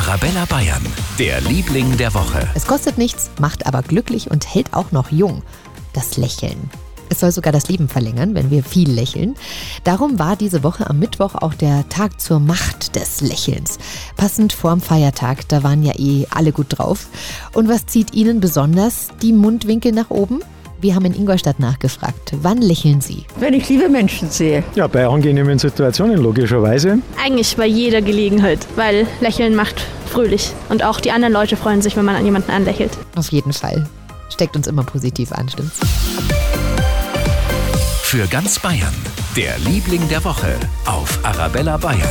Arabella Bayern, der Liebling der Woche. Es kostet nichts, macht aber glücklich und hält auch noch jung. Das Lächeln. Es soll sogar das Leben verlängern, wenn wir viel lächeln. Darum war diese Woche am Mittwoch auch der Tag zur Macht des Lächelns. Passend vorm Feiertag, da waren ja eh alle gut drauf. Und was zieht Ihnen besonders die Mundwinkel nach oben? Wir haben in Ingolstadt nachgefragt. Wann lächeln Sie? Wenn ich liebe Menschen sehe. Ja, bei angenehmen Situationen logischerweise. Eigentlich bei jeder Gelegenheit, weil Lächeln macht fröhlich. Und auch die anderen Leute freuen sich, wenn man an jemanden anlächelt. Auf jeden Fall. Steckt uns immer positiv an, stimmt's? Für ganz Bayern, der Liebling der Woche auf Arabella Bayern.